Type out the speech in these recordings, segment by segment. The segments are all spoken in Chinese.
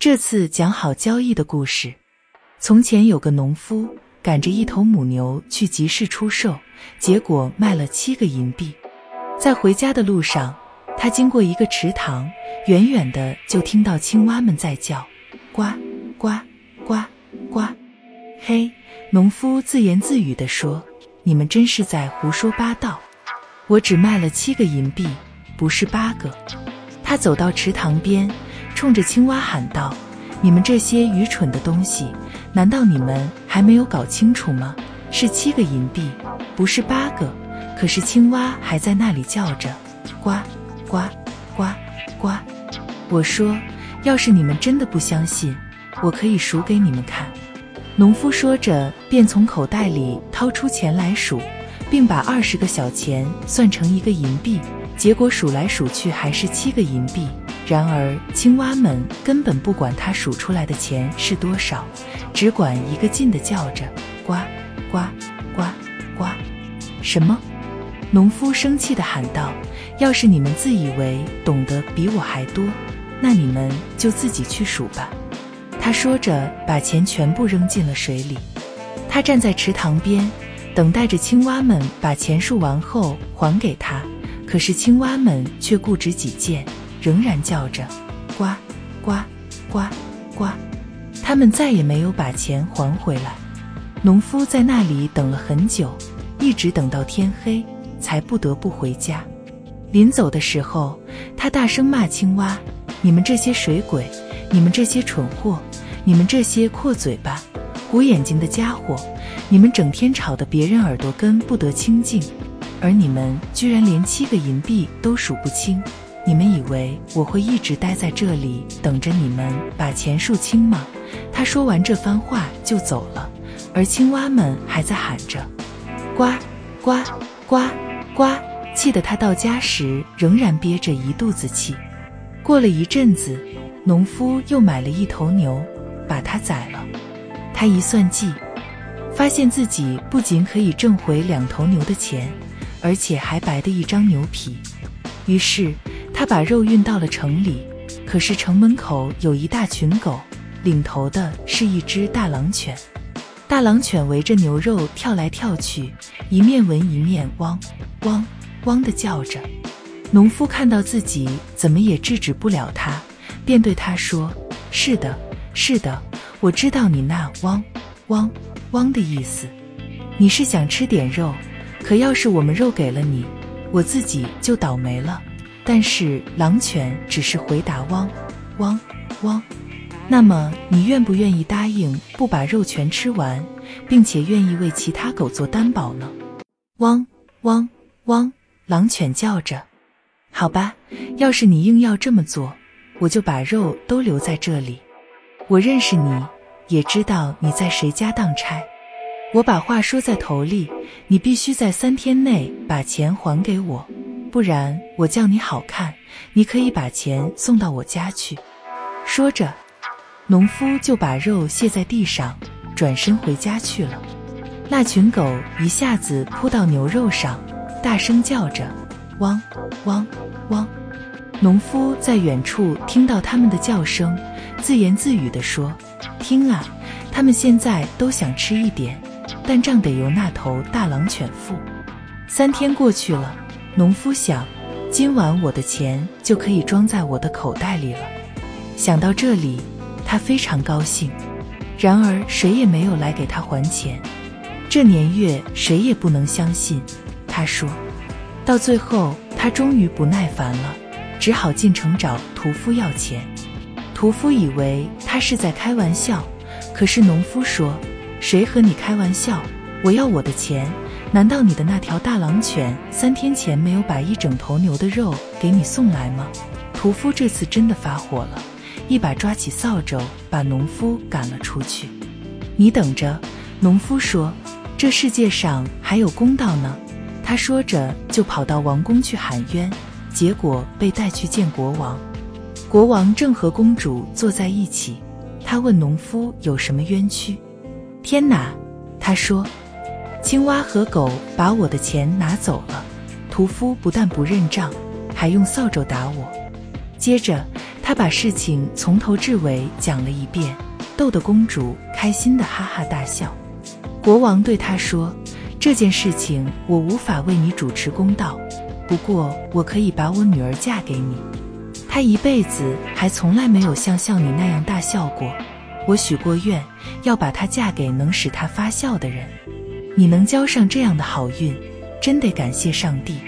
这次讲好交易的故事。从前有个农夫赶着一头母牛去集市出售，结果卖了七个银币。在回家的路上，他经过一个池塘，远远的就听到青蛙们在叫：“呱呱呱呱。”嘿，农夫自言自语地说：“你们真是在胡说八道！我只卖了七个银币，不是八个。”他走到池塘边。冲着青蛙喊道：“你们这些愚蠢的东西，难道你们还没有搞清楚吗？是七个银币，不是八个。”可是青蛙还在那里叫着：“呱呱呱呱！”我说：“要是你们真的不相信，我可以数给你们看。”农夫说着，便从口袋里掏出钱来数，并把二十个小钱算成一个银币。结果数来数去还是七个银币。然而，青蛙们根本不管他数出来的钱是多少，只管一个劲地叫着“呱呱呱呱”。什么？农夫生气地喊道：“要是你们自以为懂得比我还多，那你们就自己去数吧。”他说着，把钱全部扔进了水里。他站在池塘边，等待着青蛙们把钱数完后还给他。可是青蛙们却固执己见。仍然叫着“呱呱呱呱”，他们再也没有把钱还回来。农夫在那里等了很久，一直等到天黑，才不得不回家。临走的时候，他大声骂青蛙：“你们这些水鬼，你们这些蠢货，你们这些阔嘴巴、鼓眼睛的家伙，你们整天吵得别人耳朵根不得清净，而你们居然连七个银币都数不清。”你们以为我会一直待在这里等着你们把钱数清吗？他说完这番话就走了，而青蛙们还在喊着“呱呱呱呱”，气得他到家时仍然憋着一肚子气。过了一阵子，农夫又买了一头牛，把它宰了。他一算计，发现自己不仅可以挣回两头牛的钱，而且还白的一张牛皮。于是。他把肉运到了城里，可是城门口有一大群狗，领头的是一只大狼犬。大狼犬围着牛肉跳来跳去，一面闻一面汪汪汪地叫着。农夫看到自己怎么也制止不了它，便对他说：“是的，是的，我知道你那汪汪汪的意思，你是想吃点肉。可要是我们肉给了你，我自己就倒霉了。”但是狼犬只是回答汪，汪，汪。那么你愿不愿意答应不把肉全吃完，并且愿意为其他狗做担保呢？汪，汪，汪。狼犬叫着。好吧，要是你硬要这么做，我就把肉都留在这里。我认识你，也知道你在谁家当差。我把话说在头里，你必须在三天内把钱还给我。不然我叫你好看，你可以把钱送到我家去。说着，农夫就把肉卸在地上，转身回家去了。那群狗一下子扑到牛肉上，大声叫着：“汪汪汪！”农夫在远处听到他们的叫声，自言自语地说：“听啊，他们现在都想吃一点，但账得由那头大狼犬付。”三天过去了。农夫想，今晚我的钱就可以装在我的口袋里了。想到这里，他非常高兴。然而，谁也没有来给他还钱。这年月，谁也不能相信。他说到最后，他终于不耐烦了，只好进城找屠夫要钱。屠夫以为他是在开玩笑，可是农夫说：“谁和你开玩笑？我要我的钱。”难道你的那条大狼犬三天前没有把一整头牛的肉给你送来吗？屠夫这次真的发火了，一把抓起扫帚，把农夫赶了出去。你等着，农夫说，这世界上还有公道呢。他说着就跑到王宫去喊冤，结果被带去见国王。国王正和公主坐在一起，他问农夫有什么冤屈。天哪，他说。青蛙和狗把我的钱拿走了，屠夫不但不认账，还用扫帚打我。接着，他把事情从头至尾讲了一遍，逗得公主开心的哈哈大笑。国王对他说：“这件事情我无法为你主持公道，不过我可以把我女儿嫁给你。她一辈子还从来没有像笑你那样大笑过。我许过愿，要把她嫁给能使她发笑的人。你能交上这样的好运，真得感谢上帝。”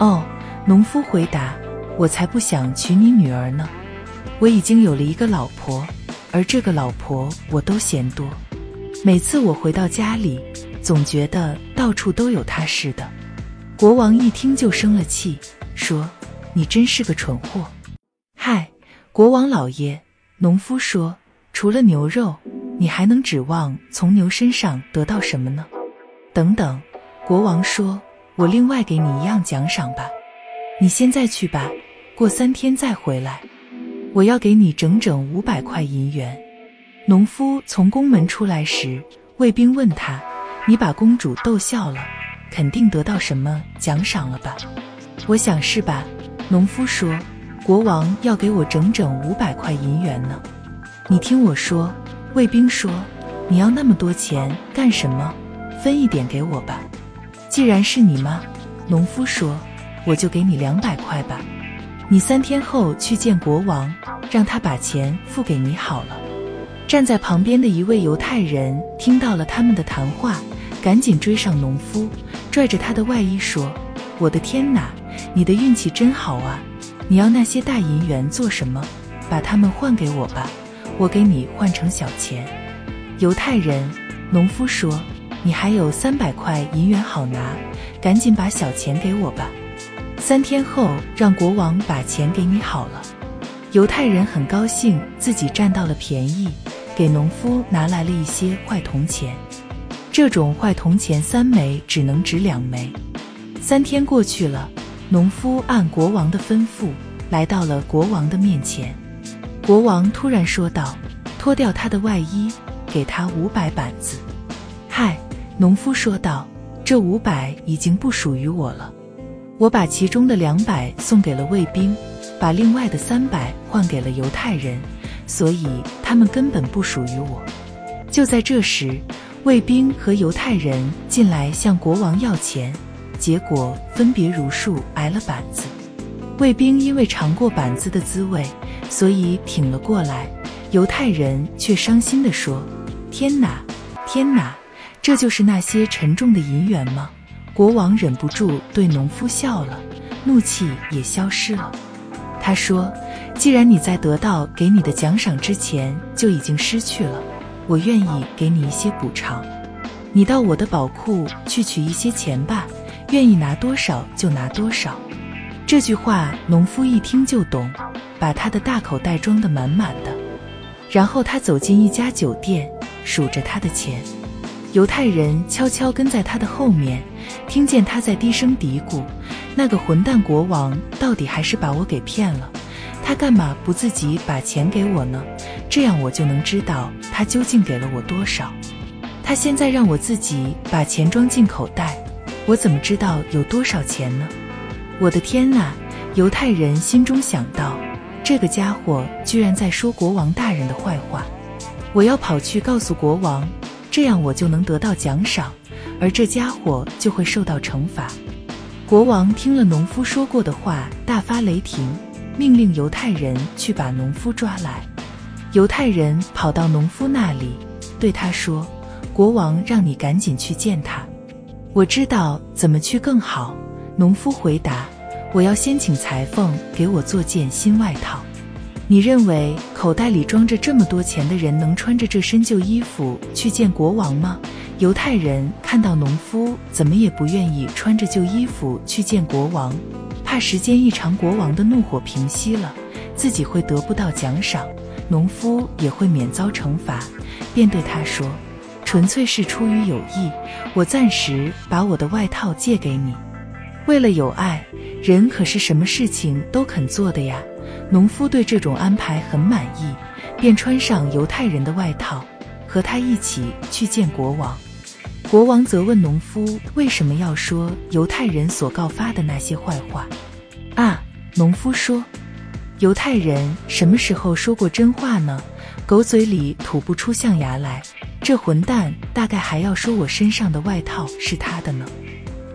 哦，农夫回答：“我才不想娶你女儿呢，我已经有了一个老婆，而这个老婆我都嫌多。”每次我回到家里，总觉得到处都有她似的。国王一听就生了气，说：“你真是个蠢货！”嗨，国王老爷，农夫说：“除了牛肉，你还能指望从牛身上得到什么呢？”等等，国王说：“我另外给你一样奖赏吧。你现在去吧，过三天再回来，我要给你整整五百块银元。”农夫从宫门出来时，卫兵问他：“你把公主逗笑了，肯定得到什么奖赏了吧？”“我想是吧。”农夫说。“国王要给我整整五百块银元呢。”“你听我说。”卫兵说，“你要那么多钱干什么？分一点给我吧。”“既然是你吗？”农夫说，“我就给你两百块吧。你三天后去见国王，让他把钱付给你好了。”站在旁边的一位犹太人听到了他们的谈话，赶紧追上农夫，拽着他的外衣说：“我的天哪，你的运气真好啊！你要那些大银元做什么？把它们换给我吧，我给你换成小钱。”犹太人，农夫说：“你还有三百块银元好拿，赶紧把小钱给我吧。三天后让国王把钱给你好了。”犹太人很高兴自己占到了便宜。给农夫拿来了一些坏铜钱，这种坏铜钱三枚只能值两枚。三天过去了，农夫按国王的吩咐来到了国王的面前。国王突然说道：“脱掉他的外衣，给他五百板子。”农夫说道：“这五百已经不属于我了，我把其中的两百送给了卫兵，把另外的三百换给了犹太人。”所以他们根本不属于我。就在这时，卫兵和犹太人进来向国王要钱，结果分别如数挨了板子。卫兵因为尝过板子的滋味，所以挺了过来；犹太人却伤心地说：“天哪，天哪！这就是那些沉重的银元吗？”国王忍不住对农夫笑了，怒气也消失了。他说。既然你在得到给你的奖赏之前就已经失去了，我愿意给你一些补偿。你到我的宝库去取一些钱吧，愿意拿多少就拿多少。这句话，农夫一听就懂，把他的大口袋装得满满的。然后他走进一家酒店，数着他的钱。犹太人悄悄跟在他的后面，听见他在低声嘀咕：“那个混蛋国王到底还是把我给骗了。”他干嘛不自己把钱给我呢？这样我就能知道他究竟给了我多少。他现在让我自己把钱装进口袋，我怎么知道有多少钱呢？我的天哪！犹太人心中想到，这个家伙居然在说国王大人的坏话。我要跑去告诉国王，这样我就能得到奖赏，而这家伙就会受到惩罚。国王听了农夫说过的话，大发雷霆。命令犹太人去把农夫抓来。犹太人跑到农夫那里，对他说：“国王让你赶紧去见他。”我知道怎么去更好。农夫回答：“我要先请裁缝给我做件新外套。你认为口袋里装着这么多钱的人能穿着这身旧衣服去见国王吗？”犹太人看到农夫怎么也不愿意穿着旧衣服去见国王。怕时间一长，国王的怒火平息了，自己会得不到奖赏，农夫也会免遭惩罚，便对他说：“纯粹是出于友谊，我暂时把我的外套借给你。为了友爱，人可是什么事情都肯做的呀。”农夫对这种安排很满意，便穿上犹太人的外套，和他一起去见国王。国王则问农夫为什么要说犹太人所告发的那些坏话。啊，农夫说，犹太人什么时候说过真话呢？狗嘴里吐不出象牙来。这混蛋大概还要说我身上的外套是他的呢。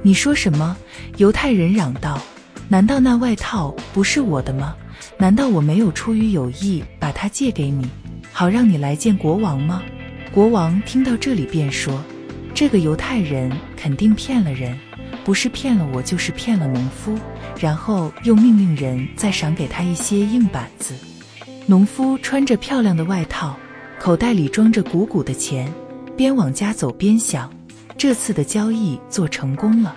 你说什么？犹太人嚷道：“难道那外套不是我的吗？难道我没有出于友谊把它借给你，好让你来见国王吗？”国王听到这里便说：“这个犹太人肯定骗了人，不是骗了我，就是骗了农夫。”然后又命令人再赏给他一些硬板子。农夫穿着漂亮的外套，口袋里装着鼓鼓的钱，边往家走边想：这次的交易做成功了。